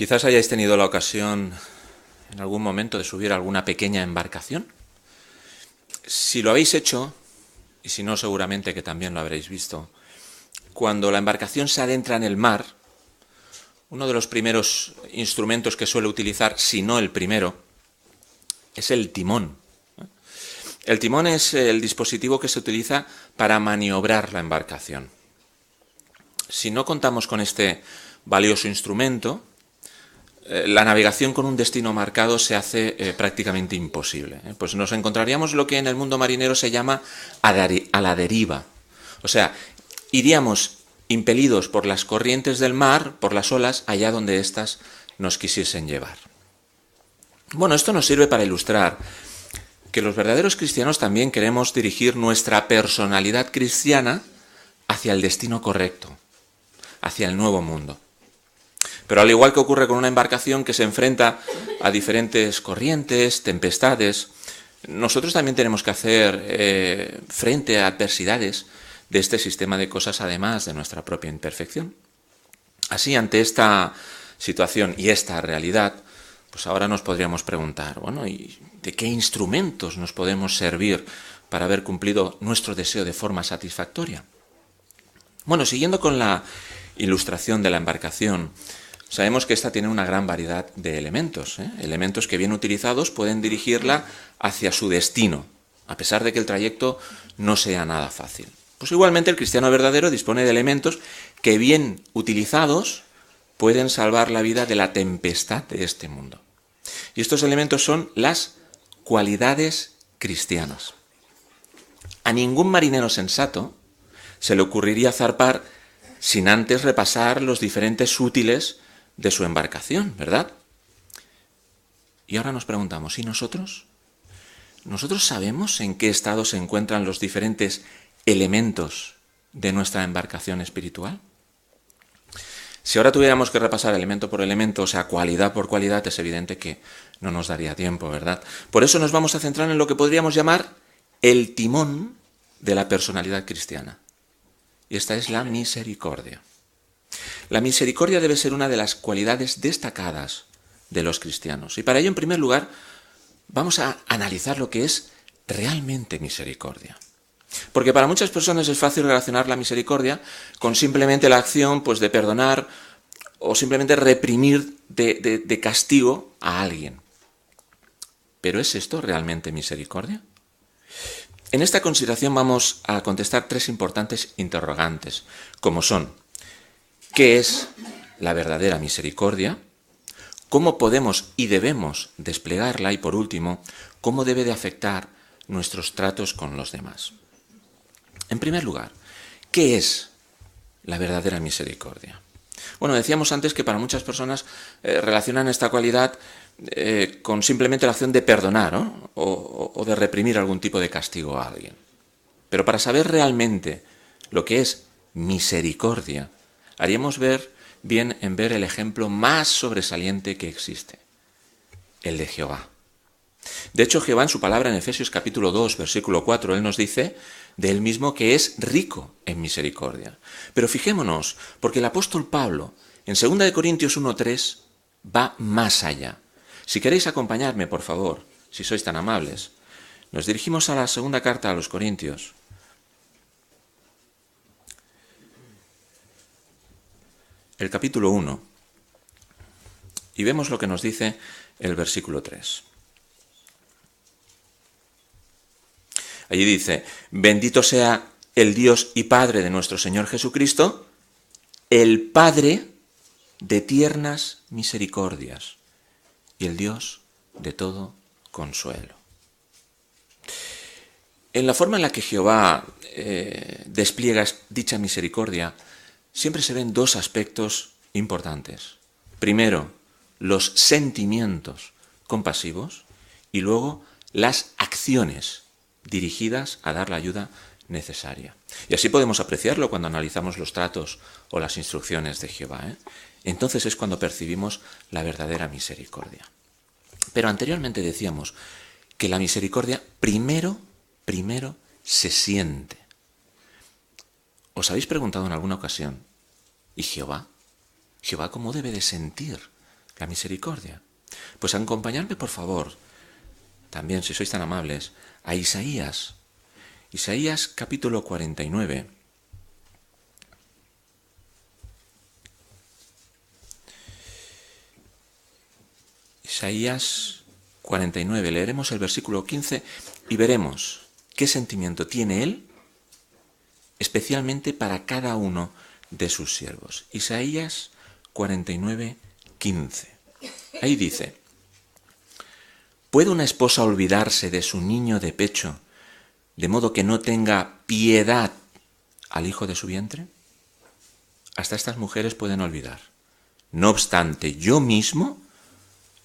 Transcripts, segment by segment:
Quizás hayáis tenido la ocasión en algún momento de subir a alguna pequeña embarcación. Si lo habéis hecho, y si no seguramente que también lo habréis visto, cuando la embarcación se adentra en el mar, uno de los primeros instrumentos que suele utilizar, si no el primero, es el timón. El timón es el dispositivo que se utiliza para maniobrar la embarcación. Si no contamos con este valioso instrumento, la navegación con un destino marcado se hace eh, prácticamente imposible. ¿eh? Pues nos encontraríamos lo que en el mundo marinero se llama a, la deriva. O sea, iríamos impelidos por las corrientes del mar, por las olas, allá donde éstas nos quisiesen llevar. Bueno, esto nos sirve para ilustrar que los verdaderos cristianos también queremos dirigir nuestra personalidad cristiana hacia el destino correcto, hacia el nuevo mundo. Pero al igual que ocurre con una embarcación que se enfrenta a diferentes corrientes, tempestades, nosotros también tenemos que hacer eh, frente a adversidades de este sistema de cosas, además de nuestra propia imperfección. Así, ante esta situación y esta realidad, pues ahora nos podríamos preguntar, bueno, ¿y de qué instrumentos nos podemos servir para haber cumplido nuestro deseo de forma satisfactoria? Bueno, siguiendo con la ilustración de la embarcación, sabemos que esta tiene una gran variedad de elementos, ¿eh? elementos que bien utilizados pueden dirigirla hacia su destino, a pesar de que el trayecto no sea nada fácil. Pues igualmente el cristiano verdadero dispone de elementos que bien utilizados pueden salvar la vida de la tempestad de este mundo. Y estos elementos son las cualidades cristianas. A ningún marinero sensato se le ocurriría zarpar sin antes repasar los diferentes útiles de su embarcación, ¿verdad? Y ahora nos preguntamos, ¿y nosotros? ¿Nosotros sabemos en qué estado se encuentran los diferentes elementos de nuestra embarcación espiritual? Si ahora tuviéramos que repasar elemento por elemento, o sea, cualidad por cualidad, es evidente que no nos daría tiempo, ¿verdad? Por eso nos vamos a centrar en lo que podríamos llamar el timón de la personalidad cristiana. Y esta es la misericordia. La misericordia debe ser una de las cualidades destacadas de los cristianos. Y para ello, en primer lugar, vamos a analizar lo que es realmente misericordia. Porque para muchas personas es fácil relacionar la misericordia con simplemente la acción pues, de perdonar o simplemente reprimir de, de castigo a alguien. ¿Pero es esto realmente misericordia? En esta consideración vamos a contestar tres importantes interrogantes, como son, ¿qué es la verdadera misericordia? ¿Cómo podemos y debemos desplegarla? Y por último, ¿cómo debe de afectar nuestros tratos con los demás? En primer lugar, ¿qué es la verdadera misericordia? Bueno, decíamos antes que para muchas personas eh, relacionan esta cualidad eh, con simplemente la acción de perdonar o, o de reprimir algún tipo de castigo a alguien. Pero para saber realmente lo que es misericordia, haríamos ver bien en ver el ejemplo más sobresaliente que existe, el de Jehová. De hecho, Jehová en su palabra en Efesios capítulo 2, versículo 4, él nos dice de él mismo que es rico en misericordia. Pero fijémonos, porque el apóstol Pablo en 2 Corintios 1.3 va más allá. Si queréis acompañarme, por favor, si sois tan amables, nos dirigimos a la segunda carta a los Corintios. El capítulo 1. Y vemos lo que nos dice el versículo 3. Allí dice, bendito sea el Dios y Padre de nuestro Señor Jesucristo, el Padre de tiernas misericordias y el Dios de todo consuelo. En la forma en la que Jehová eh, despliega dicha misericordia, siempre se ven dos aspectos importantes. Primero, los sentimientos compasivos y luego las acciones dirigidas a dar la ayuda necesaria. Y así podemos apreciarlo cuando analizamos los tratos o las instrucciones de Jehová. ¿eh? Entonces es cuando percibimos la verdadera misericordia. Pero anteriormente decíamos que la misericordia primero, primero se siente. ¿Os habéis preguntado en alguna ocasión, ¿y Jehová? ¿Jehová cómo debe de sentir la misericordia. Pues acompañadme, por favor, también, si sois tan amables, a Isaías. Isaías capítulo 49. Isaías 49. Leeremos el versículo 15 y veremos qué sentimiento tiene él especialmente para cada uno de sus siervos. Isaías 49, 15. Ahí dice, ¿puede una esposa olvidarse de su niño de pecho de modo que no tenga piedad al hijo de su vientre? Hasta estas mujeres pueden olvidar. No obstante, yo mismo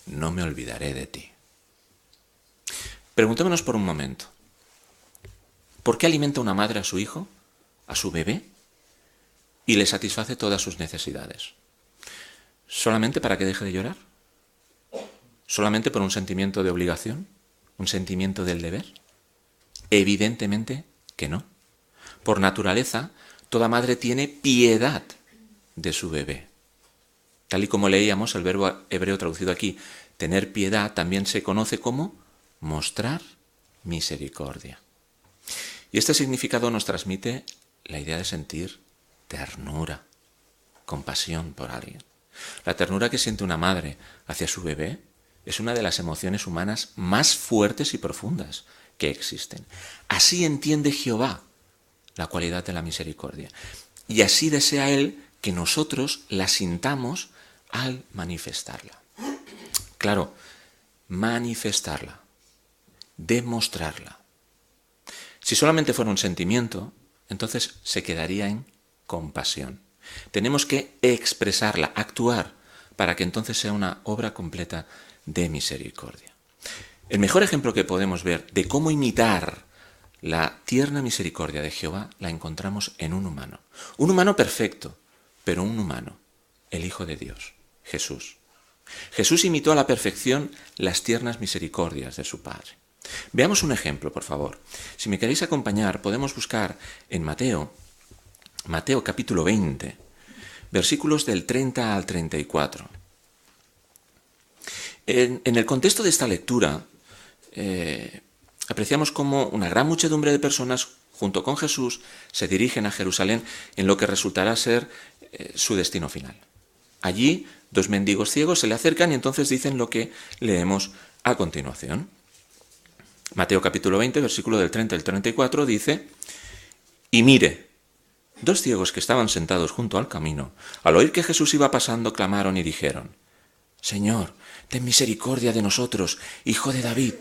no me olvidaré de ti. Preguntémonos por un momento. ¿Por qué alimenta una madre a su hijo, a su bebé, y le satisface todas sus necesidades? ¿Solamente para que deje de llorar? ¿Solamente por un sentimiento de obligación? ¿Un sentimiento del deber? Evidentemente que no. Por naturaleza, toda madre tiene piedad de su bebé. Tal y como leíamos, el verbo hebreo traducido aquí, tener piedad, también se conoce como mostrar misericordia. Y este significado nos transmite la idea de sentir ternura, compasión por alguien. La ternura que siente una madre hacia su bebé es una de las emociones humanas más fuertes y profundas que existen. Así entiende Jehová la cualidad de la misericordia. Y así desea Él que nosotros la sintamos al manifestarla. Claro, manifestarla demostrarla. Si solamente fuera un sentimiento, entonces se quedaría en compasión. Tenemos que expresarla, actuar, para que entonces sea una obra completa de misericordia. El mejor ejemplo que podemos ver de cómo imitar la tierna misericordia de Jehová la encontramos en un humano. Un humano perfecto, pero un humano, el Hijo de Dios, Jesús. Jesús imitó a la perfección las tiernas misericordias de su Padre. Veamos un ejemplo, por favor. Si me queréis acompañar, podemos buscar en Mateo, Mateo capítulo 20, versículos del 30 al 34. En, el contexto de esta lectura, eh, apreciamos cómo una gran muchedumbre de personas, junto con Jesús, se dirigen a Jerusalén en lo que resultará ser eh, su destino final. Allí, dos mendigos ciegos se le acercan y entonces dicen lo que leemos a continuación. Mateo capítulo 20, versículo del 30 al 34 dice, y mire, dos ciegos que estaban sentados junto al camino, al oír que Jesús iba pasando, clamaron y dijeron, Señor, ten misericordia de nosotros, hijo de David.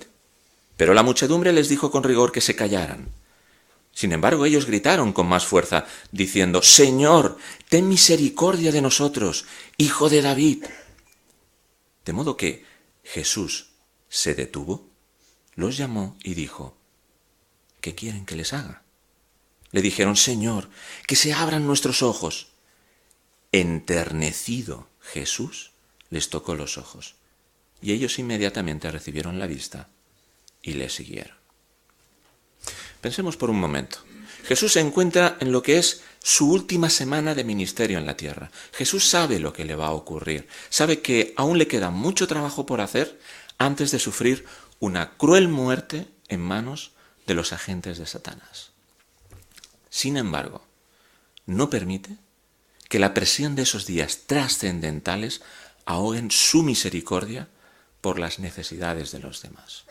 Pero la muchedumbre les dijo con rigor que se callaran. Sin embargo, ellos gritaron con más fuerza, diciendo, Señor, ten misericordia de nosotros, hijo de David. De modo que Jesús se detuvo los llamó y dijo, ¿qué quieren que les haga? Le dijeron, Señor, que se abran nuestros ojos. Enternecido Jesús les tocó los ojos, y ellos inmediatamente recibieron la vista y le siguieron. Pensemos por un momento. Jesús se encuentra en lo que es su última semana de ministerio en la tierra. Jesús sabe lo que le va a ocurrir, sabe que aún le queda mucho trabajo por hacer antes de sufrir una cruel muerte en manos de los agentes de Satanás. Sin embargo, no permite que la presión de esos días trascendentales ahoguen su misericordia por las necesidades de los demás.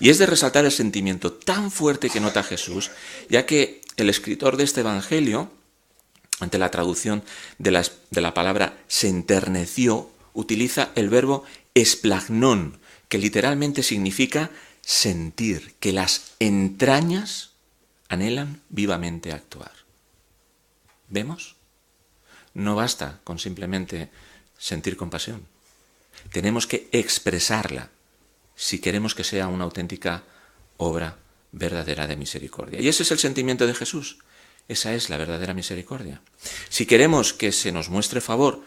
Y es de resaltar el sentimiento tan fuerte que nota Jesús, ya que el escritor de este Evangelio, ante la traducción de la, de la palabra se enterneció, utiliza el verbo esplagnón, que literalmente significa sentir, que las entrañas anhelan vivamente actuar. ¿Vemos? No basta con simplemente sentir compasión. Tenemos que expresarla si queremos que sea una auténtica obra verdadera de misericordia. Y ese es el sentimiento de Jesús. Esa es la verdadera misericordia. Si queremos que se nos muestre favor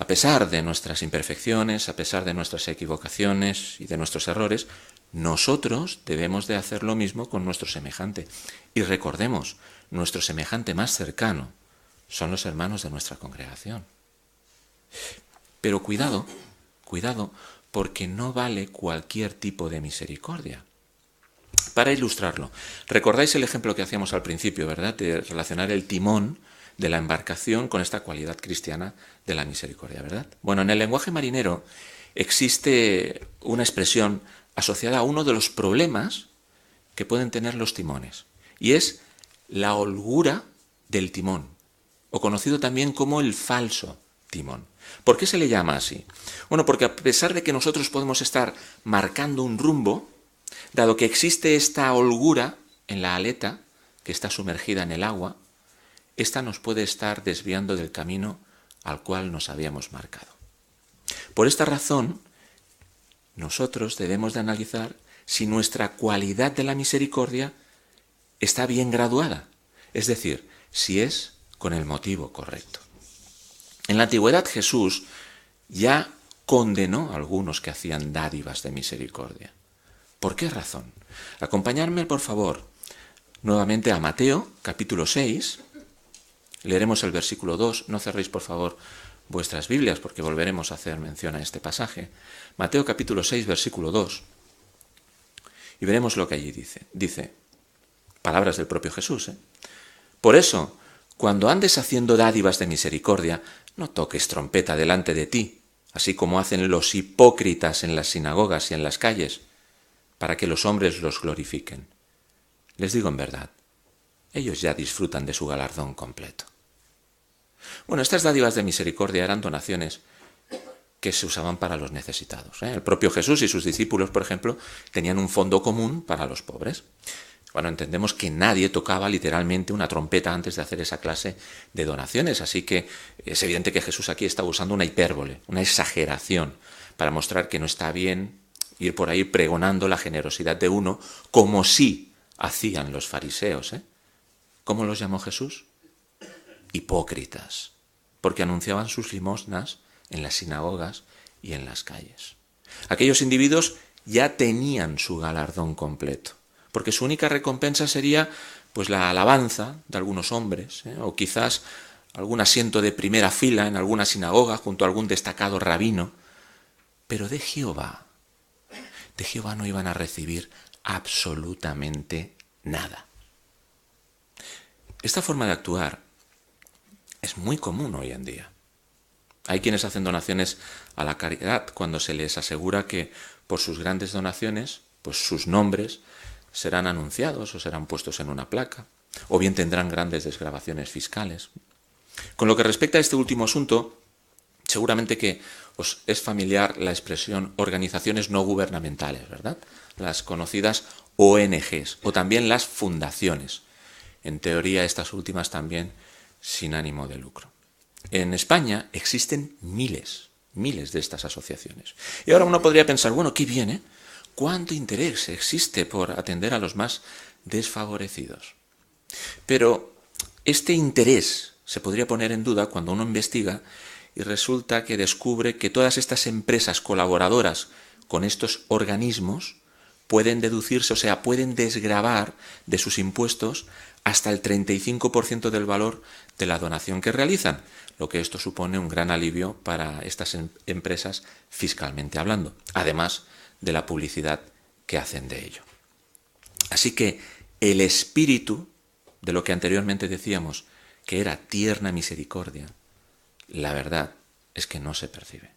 a pesar de nuestras imperfecciones, a pesar de nuestras equivocaciones y de nuestros errores, nosotros debemos de hacer lo mismo con nuestro semejante. Y recordemos, nuestro semejante más cercano son los hermanos de nuestra congregación. Pero cuidado, Cuidado, porque no vale cualquier tipo de misericordia. Para ilustrarlo, recordáis el ejemplo que hacíamos al principio, ¿verdad? De relacionar el timón de la embarcación con esta cualidad cristiana de la misericordia, ¿verdad? Bueno, en el lenguaje marinero existe una expresión asociada a uno de los problemas que pueden tener los timones, y es la holgura del timón, o conocido también como el falso timón. ¿Por qué se le llama así? Bueno, porque a pesar de que nosotros podemos estar marcando un rumbo, dado que existe esta holgura en la aleta que está sumergida en el agua, esta nos puede estar desviando del camino al cual nos habíamos marcado. Por esta razón, nosotros debemos de analizar si nuestra cualidad de la misericordia está bien graduada, es decir, si es con el motivo correcto. En la antigüedad Jesús ya condenó a algunos que hacían dádivas de misericordia. ¿Por qué razón? Acompañadme, por favor, nuevamente a Mateo, capítulo 6. Leeremos el versículo 2. No cerréis, por favor, vuestras Biblias, porque volveremos a hacer mención a este pasaje. Mateo, capítulo 6, versículo 2. Y veremos lo que allí dice. Dice, palabras del propio Jesús. ¿eh? Por eso, cuando andes haciendo dádivas de misericordia, no toques trompeta delante de ti, así como hacen los hipócritas en las sinagogas y en las calles, para que los hombres los glorifiquen. Les digo en verdad, ellos ya disfrutan de su galardón completo. Bueno, estas dádivas de misericordia eran donaciones que se usaban para los necesitados. ¿eh? El propio Jesús y sus discípulos, por ejemplo, tenían un fondo común para los pobres. Bueno, entendemos que nadie tocaba literalmente una trompeta antes de hacer esa clase de donaciones, así que es evidente que Jesús aquí está usando una hipérbole, una exageración, para mostrar que no está bien ir por ahí pregonando la generosidad de uno, como sí hacían los fariseos. ¿eh? ¿Cómo los llamó Jesús? Hipócritas, porque anunciaban sus limosnas en las sinagogas y en las calles. Aquellos individuos ya tenían su galardón completo porque su única recompensa sería pues la alabanza de algunos hombres, ¿eh? o quizás algún asiento de primera fila en alguna sinagoga junto a algún destacado rabino. Pero de Jehová, de Jehová no iban a recibir absolutamente nada. Esta forma de actuar es muy común hoy en día. Hay quienes hacen donaciones a la caridad cuando se les asegura que por sus grandes donaciones, pues sus nombres serán anunciados o serán puestos en una placa, o bien tendrán grandes desgrabaciones fiscales. Con lo que respecta a este último asunto, seguramente que os es familiar la expresión organizaciones no gubernamentales, ¿verdad? Las conocidas ONGs o también las fundaciones. En teoría estas últimas también sin ánimo de lucro. En España existen miles, miles de estas asociaciones. Y ahora uno podría pensar, bueno, ¿qué viene? cuánto interés existe por atender a los más desfavorecidos. Pero este interés se podría poner en duda cuando uno investiga y resulta que descubre que todas estas empresas colaboradoras con estos organismos pueden deducirse, o sea, pueden desgravar de sus impuestos hasta el 35% del valor de la donación que realizan, lo que esto supone un gran alivio para estas em-, empresas fiscalmente hablando. Además, de la publicidad que hacen de ello. Así que el espíritu de lo que anteriormente decíamos, que era tierna misericordia, la verdad es que no se percibe.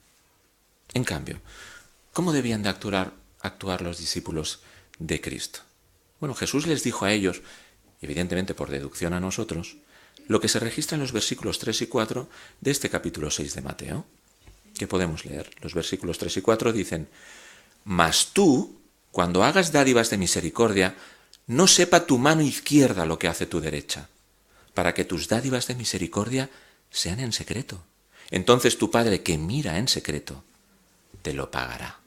En cambio, ¿cómo debían de actuar, actuar los discípulos de Cristo? Bueno, Jesús les dijo a ellos, evidentemente por deducción a nosotros, lo que se registra en los versículos 3 y 4 de este capítulo 6 de Mateo, que podemos leer. Los versículos 3 y 4 dicen, mas tú, cuando hagas dádivas de misericordia, no sepa tu mano izquierda lo que hace tu derecha, para que tus dádivas de misericordia sean en secreto. Entonces tu Padre que mira en secreto, te lo pagará.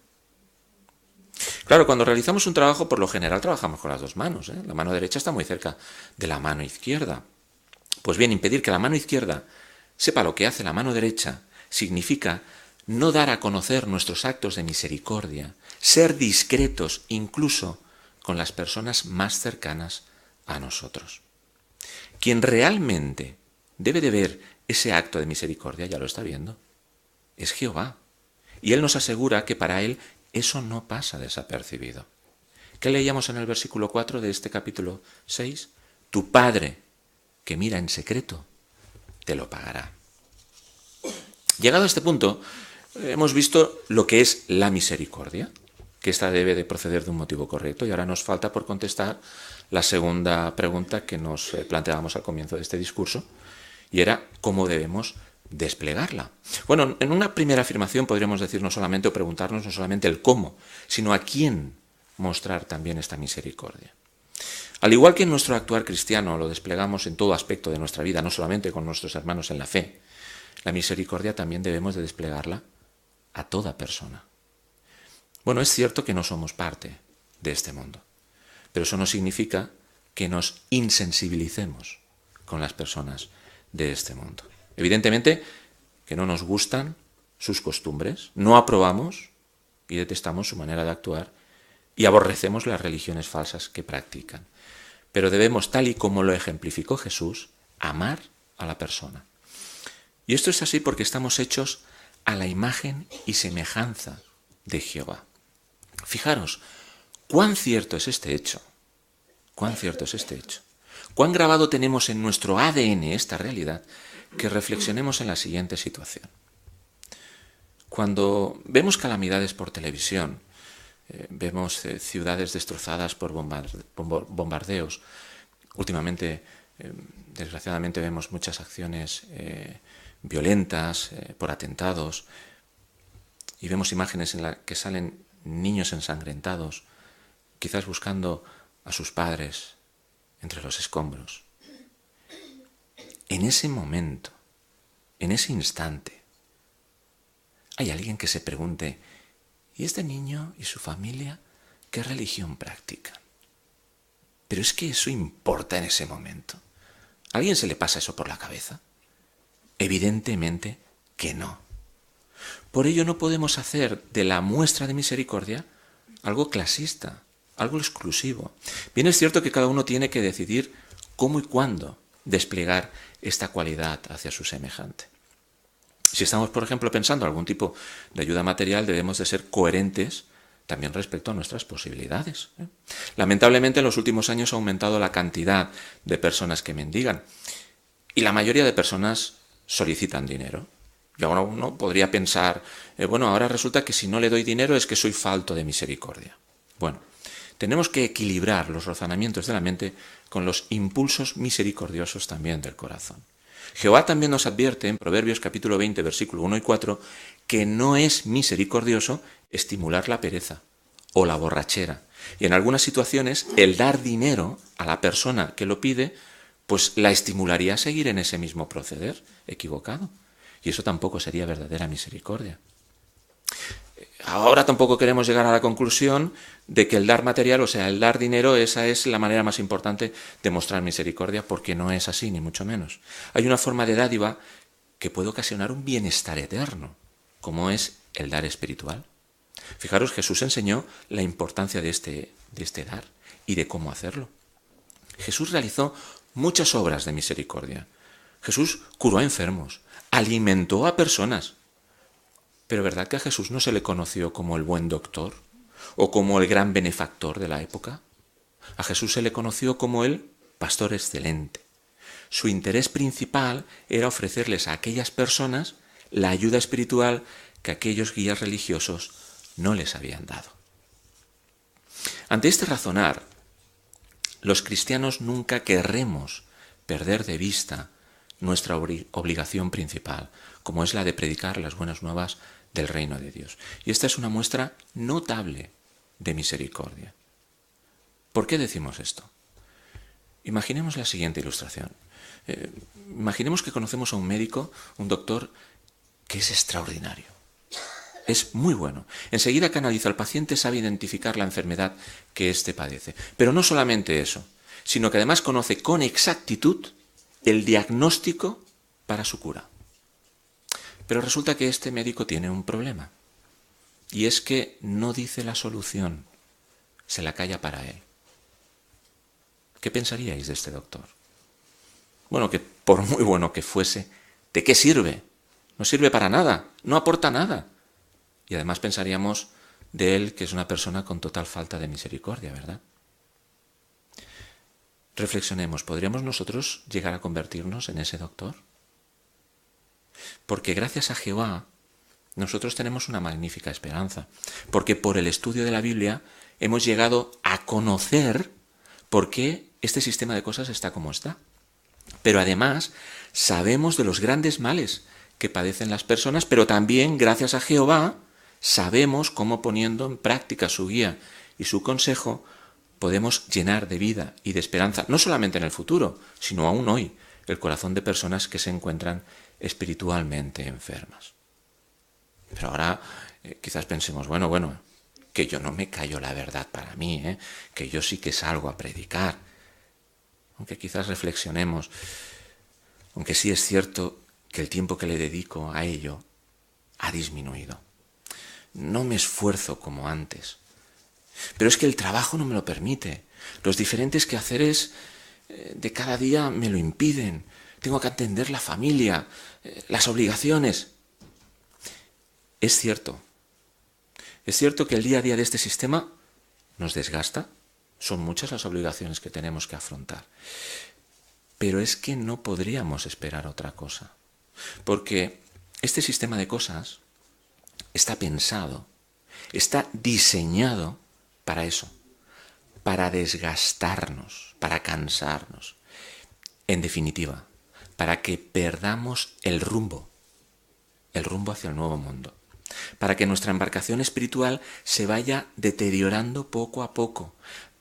Claro, cuando realizamos un trabajo, por lo general trabajamos con las dos manos. ¿eh? La mano derecha está muy cerca de la mano izquierda. Pues bien, impedir que la mano izquierda sepa lo que hace la mano derecha significa no dar a conocer nuestros actos de misericordia, ser discretos incluso con las personas más cercanas a nosotros. Quien realmente debe de ver ese acto de misericordia, ya lo está viendo, es Jehová. Y Él nos asegura que para Él eso no pasa desapercibido. ¿Qué leíamos en el versículo 4 de este capítulo 6? Tu Padre, que mira en secreto, te lo pagará. Llegado a este punto, hemos visto lo que es la misericordia, que ésta debe de proceder de un motivo correcto, y ahora nos falta por contestar la segunda pregunta que nos eh, planteábamos al comienzo de este discurso, y era cómo debemos desplegarla. Bueno, en una primera afirmación podríamos decir no solamente o preguntarnos no solamente el cómo, sino a quién mostrar también esta misericordia. Al igual que en nuestro actuar cristiano lo desplegamos en todo aspecto de nuestra vida, no solamente con nuestros hermanos en la fe, la misericordia también debemos de desplegarla a toda persona. Bueno, es cierto que no somos parte de este mundo, pero eso no significa que nos insensibilicemos con las personas de este mundo. Evidentemente que no nos gustan sus costumbres, no aprobamos y detestamos su manera de actuar y aborrecemos las religiones falsas que practican. Pero debemos, tal y como lo ejemplificó Jesús, amar a la persona. Y esto es así porque estamos hechos a la imagen y semejanza de Jehová. Fijaros, cuán cierto es este hecho, cuán cierto es este hecho, cuán grabado tenemos en nuestro ADN esta realidad, que reflexionemos en la siguiente situación. Cuando vemos calamidades por televisión, eh, vemos eh, ciudades destrozadas por bombardeos, últimamente, eh, desgraciadamente, vemos muchas acciones violentas por atentados, y vemos imágenes en las que salen niños ensangrentados, quizás buscando a sus padres entre los escombros. En ese momento, en ese instante, hay alguien que se pregunte, ¿y este niño y su familia qué religión practican? Pero es que eso importa en ese momento. ¿A alguien se le pasa eso por la cabeza? Evidentemente que no. Por ello no podemos hacer de la muestra de misericordia algo clasista, algo exclusivo. Bien es cierto que cada uno tiene que decidir cómo y cuándo desplegar esta cualidad hacia su semejante. Si estamos, por ejemplo, pensando en algún tipo de ayuda material, debemos de ser coherentes también respecto a nuestras posibilidades. ¿eh? Lamentablemente en los últimos años ha aumentado la cantidad de personas que mendigan y la mayoría de personas solicitan dinero. Y ahora uno podría pensar, eh, bueno, ahora resulta que si no le doy dinero es que soy falto de misericordia. Bueno, tenemos que equilibrar los razonamientos de la mente con los impulsos misericordiosos también del corazón. Jehová también nos advierte en Proverbios capítulo 20, versículo 1 y 4, que no es misericordioso estimular la pereza o la borrachera. Y en algunas situaciones el dar dinero a la persona que lo pide, pues la estimularía a seguir en ese mismo proceder equivocado. Y eso tampoco sería verdadera misericordia. Ahora tampoco queremos llegar a la conclusión de que el dar material, o sea, el dar dinero, esa es la manera más importante de mostrar misericordia, porque no es así, ni mucho menos. Hay una forma de dádiva que puede ocasionar un bienestar eterno, como es el dar espiritual. Fijaros, Jesús enseñó la importancia de este, de este dar y de cómo hacerlo. Jesús realizó muchas obras de misericordia. Jesús curó a enfermos, alimentó a personas, pero ¿verdad que a Jesús no se le conoció como el buen doctor o como el gran benefactor de la época? A Jesús se le conoció como el pastor excelente. Su interés principal era ofrecerles a aquellas personas la ayuda espiritual que aquellos guías religiosos no les habían dado. Ante este razonar, los cristianos nunca querremos perder de vista nuestra obligación principal, como es la de predicar las buenas nuevas del reino de Dios. Y esta es una muestra notable de misericordia. ¿Por qué decimos esto? Imaginemos la siguiente ilustración. Eh, imaginemos que conocemos a un médico, un doctor, que es extraordinario. Es muy bueno. Enseguida que analiza al paciente sabe identificar la enfermedad que éste padece. Pero no solamente eso, sino que además conoce con exactitud el diagnóstico para su cura. Pero resulta que este médico tiene un problema. Y es que no dice la solución, se la calla para él. ¿Qué pensaríais de este doctor? Bueno, que por muy bueno que fuese, ¿de qué sirve? No sirve para nada, no aporta nada. Y además pensaríamos de él que es una persona con total falta de misericordia, ¿verdad? Reflexionemos, ¿podríamos nosotros llegar a convertirnos en ese doctor? Porque gracias a Jehová nosotros tenemos una magnífica esperanza, porque por el estudio de la Biblia hemos llegado a conocer por qué este sistema de cosas está como está. Pero además sabemos de los grandes males que padecen las personas, pero también gracias a Jehová sabemos cómo poniendo en práctica su guía y su consejo podemos llenar de vida y de esperanza, no solamente en el futuro, sino aún hoy, el corazón de personas que se encuentran espiritualmente enfermas. Pero ahora eh, quizás pensemos, bueno, bueno, que yo no me callo la verdad para mí, ¿eh? que yo sí que salgo a predicar. Aunque quizás reflexionemos, aunque sí es cierto que el tiempo que le dedico a ello ha disminuido. No me esfuerzo como antes. Pero es que el trabajo no me lo permite. Los diferentes quehaceres eh, de cada día me lo impiden. Tengo que atender la familia, las obligaciones. Es cierto. Es cierto que el día a día de este sistema nos desgasta. Son muchas las obligaciones que tenemos que afrontar. Pero es que no podríamos esperar otra cosa. Porque este sistema de cosas está pensado, está diseñado para eso, para desgastarnos, para cansarnos. En definitiva, para que perdamos el rumbo, el rumbo hacia el nuevo mundo para que nuestra embarcación espiritual se vaya deteriorando poco a poco,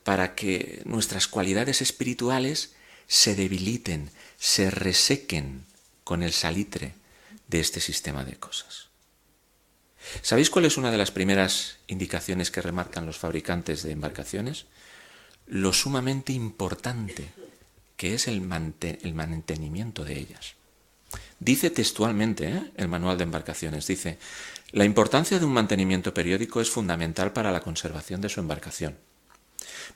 para que nuestras cualidades espirituales se debiliten, se resequen con el salitre de este sistema de cosas. ¿Sabéis cuál es una de las primeras indicaciones que remarcan los fabricantes de embarcaciones? Lo sumamente importante que es el, mantenimiento de ellas. Dice textualmente ¿eh? el manual de embarcaciones, dice, la importancia de un mantenimiento periódico es fundamental para la conservación de su embarcación.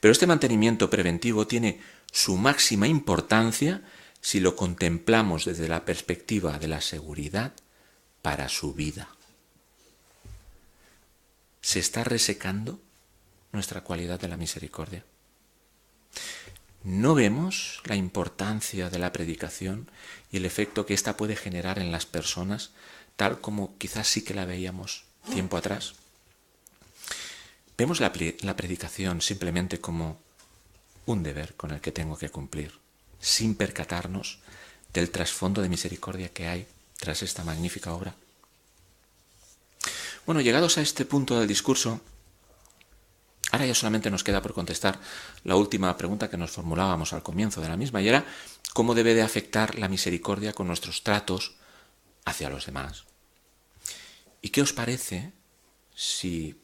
Pero este mantenimiento preventivo tiene su máxima importancia si lo contemplamos desde la perspectiva de la seguridad para su vida. ¿Se está resecando nuestra cualidad de la misericordia? No vemos la importancia de la predicación y el efecto que ésta puede generar en las personas, tal como quizás sí que la veíamos tiempo atrás. Vemos la, predicación simplemente como un deber con el que tengo que cumplir, sin percatarnos del trasfondo de misericordia que hay tras esta magnífica obra. Bueno, llegados a este punto del discurso, Ahora ya solamente nos queda por contestar la última pregunta que nos formulábamos al comienzo de la misma, y era cómo debe de afectar la misericordia con nuestros tratos hacia los demás. ¿Y qué os parece si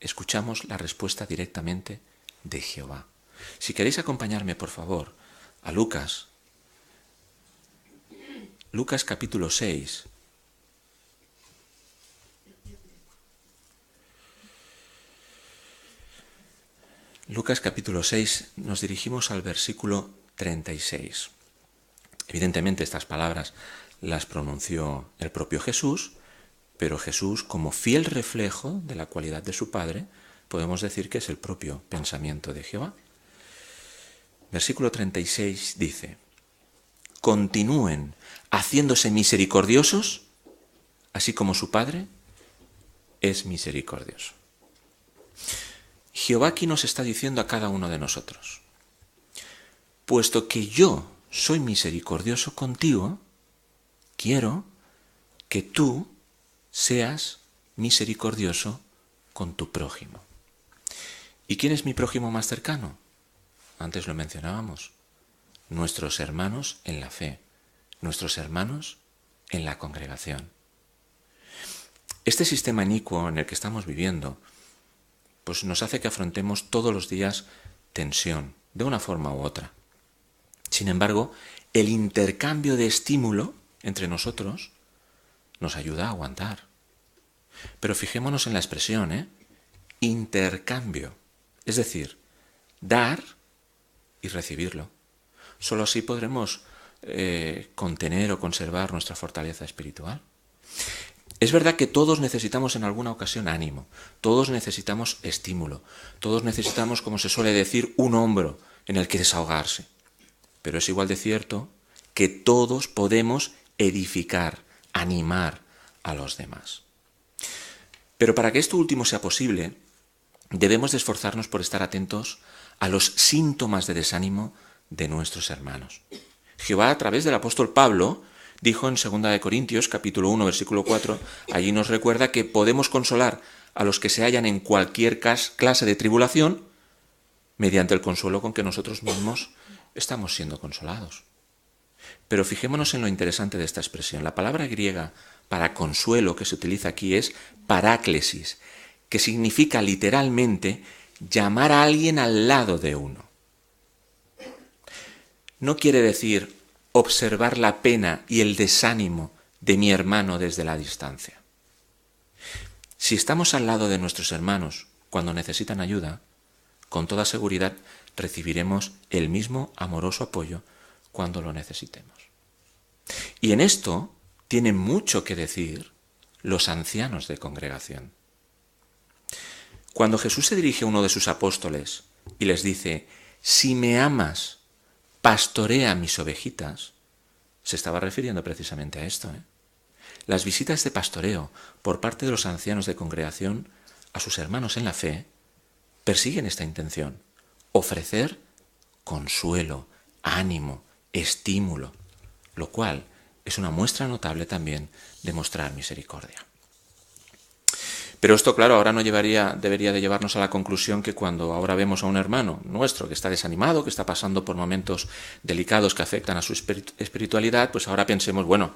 escuchamos la respuesta directamente de Jehová? Si queréis acompañarme, por favor, a Lucas, Lucas capítulo 6, Lucas capítulo 6 nos dirigimos al versículo 36. Evidentemente estas palabras las pronunció el propio Jesús, pero Jesús, como fiel reflejo de la cualidad de su Padre, podemos decir que es el propio pensamiento de Jehová. Versículo 36 dice, continúen haciéndose misericordiosos, así como su Padre es misericordioso. Jehová aquí nos está diciendo a cada uno de nosotros, puesto que yo soy misericordioso contigo, quiero que tú seas misericordioso con tu prójimo. ¿Y quién es mi prójimo más cercano? Antes lo mencionábamos. Nuestros hermanos en la fe, nuestros hermanos en la congregación. Este sistema inicuo en el que estamos viviendo, pues nos hace que afrontemos todos los días tensión, de una forma u otra. Sin embargo, el intercambio de estímulo entre nosotros nos ayuda a aguantar. Pero fijémonos en la expresión, ¿eh? Intercambio. Es decir, dar y recibirlo. Solo así podremos eh, contener o conservar nuestra fortaleza espiritual. Es verdad que todos necesitamos en alguna ocasión ánimo, todos necesitamos estímulo, todos necesitamos, como se suele decir, un hombro en el que desahogarse. Pero es igual de cierto que todos podemos edificar, animar a los demás. Pero para que esto último sea posible, debemos de esforzarnos por estar atentos a los síntomas de desánimo de nuestros hermanos. Jehová a través del apóstol Pablo dijo en 2 Corintios capítulo 1 versículo 4, allí nos recuerda que podemos consolar a los que se hallan en cualquier clase de tribulación mediante el consuelo con que nosotros mismos estamos siendo consolados. Pero fijémonos en lo interesante de esta expresión. La palabra griega para consuelo que se utiliza aquí es paráclesis, que significa literalmente llamar a alguien al lado de uno. No quiere decir observar la pena y el desánimo de mi hermano desde la distancia. Si estamos al lado de nuestros hermanos cuando necesitan ayuda, con toda seguridad recibiremos el mismo amoroso apoyo cuando lo necesitemos. Y en esto tienen mucho que decir los ancianos de congregación. Cuando Jesús se dirige a uno de sus apóstoles y les dice, si me amas, pastorea mis ovejitas, se estaba refiriendo precisamente a esto. ¿eh? Las visitas de pastoreo por parte de los ancianos de congregación a sus hermanos en la fe persiguen esta intención, ofrecer consuelo, ánimo, estímulo, lo cual es una muestra notable también de mostrar misericordia. Pero esto, claro, ahora no llevaría, debería de llevarnos a la conclusión que cuando ahora vemos a un hermano nuestro que está desanimado, que está pasando por momentos delicados que afectan a su espiritualidad, pues ahora pensemos, bueno,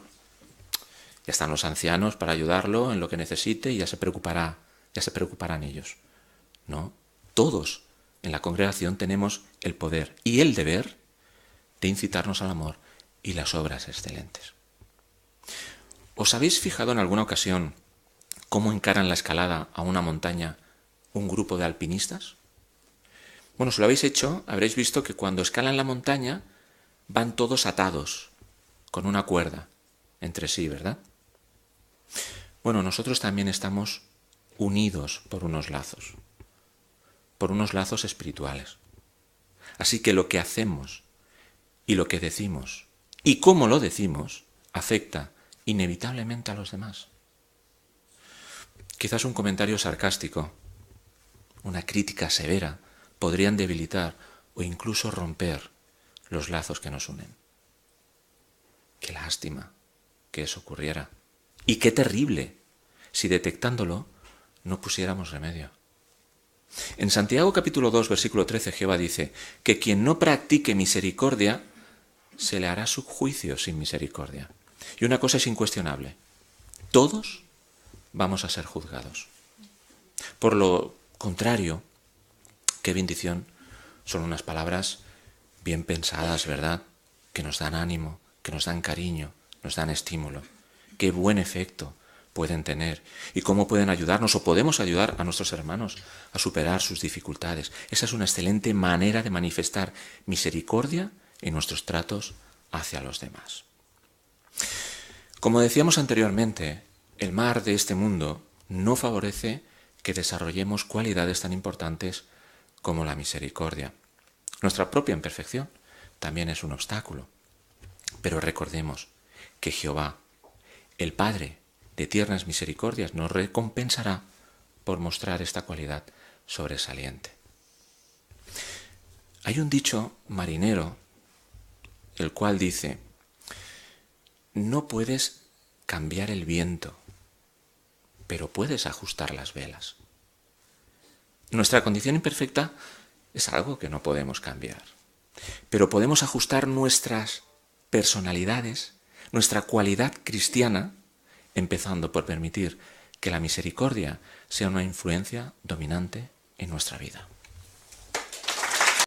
ya están los ancianos para ayudarlo en lo que necesite y ya se preocupará, ya se preocuparán ellos. No, todos en la congregación tenemos el poder y el deber de incitarnos al amor y las obras excelentes. ¿Os habéis fijado en alguna ocasión cómo encaran la escalada a una montaña un grupo de alpinistas? Bueno, si lo habéis hecho, habréis visto que cuando escalan la montaña van todos atados, con una cuerda entre sí, ¿verdad? Bueno, nosotros también estamos unidos por unos lazos, por unos lazos espirituales. Así que lo que hacemos y lo que decimos y cómo lo decimos afecta inevitablemente a los demás. Quizás un comentario sarcástico, una crítica severa, podrían debilitar o incluso romper los lazos que nos unen. Qué lástima que eso ocurriera. Y qué terrible si detectándolo no pusiéramos remedio. En Santiago capítulo 2 versículo 13 Jehová dice que quien no practique misericordia se le hará su juicio sin misericordia. Y una cosa es incuestionable, todos vamos a ser juzgados. Por lo contrario, qué bendición son unas palabras bien pensadas, ¿verdad? Que nos dan ánimo, que nos dan cariño, nos dan estímulo. Qué buen efecto pueden tener y cómo pueden ayudarnos o podemos ayudar a nuestros hermanos a superar sus dificultades. Esa es una excelente manera de manifestar misericordia en nuestros tratos hacia los demás. Como decíamos anteriormente, el mar de este mundo no favorece que desarrollemos cualidades tan importantes como la misericordia. Nuestra propia imperfección también es un obstáculo. Pero recordemos que Jehová, el Padre de tiernas misericordias, nos recompensará por mostrar esta cualidad sobresaliente. Hay un dicho marinero, el cual dice, no puedes cambiar el viento, pero puedes ajustar las velas. Nuestra condición imperfecta es algo que no podemos cambiar, pero podemos ajustar nuestras personalidades, nuestra cualidad cristiana, empezando por permitir que la misericordia sea una influencia dominante en nuestra vida.